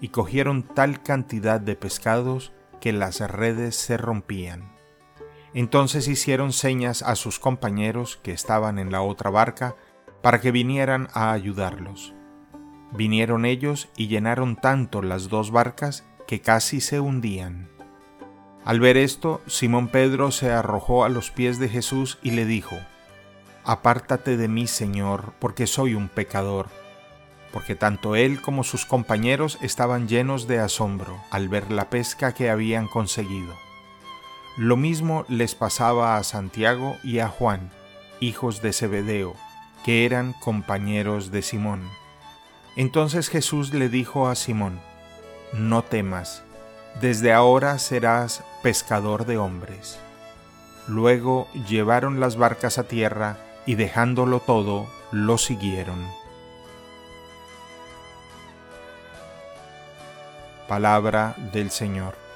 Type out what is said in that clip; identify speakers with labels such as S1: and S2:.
S1: y cogieron tal cantidad de pescados que las redes se rompían. Entonces hicieron señas a sus compañeros que estaban en la otra barca para que vinieran a ayudarlos. Vinieron ellos y llenaron tanto las dos barcas que casi se hundían. Al ver esto, Simón Pedro se arrojó a los pies de Jesús y le dijo, Apártate de mí, Señor, porque soy un pecador porque tanto él como sus compañeros estaban llenos de asombro al ver la pesca que habían conseguido. Lo mismo les pasaba a Santiago y a Juan, hijos de Zebedeo, que eran compañeros de Simón. Entonces Jesús le dijo a Simón, No temas, desde ahora serás pescador de hombres. Luego llevaron las barcas a tierra y dejándolo todo, lo siguieron. Palabra del Señor.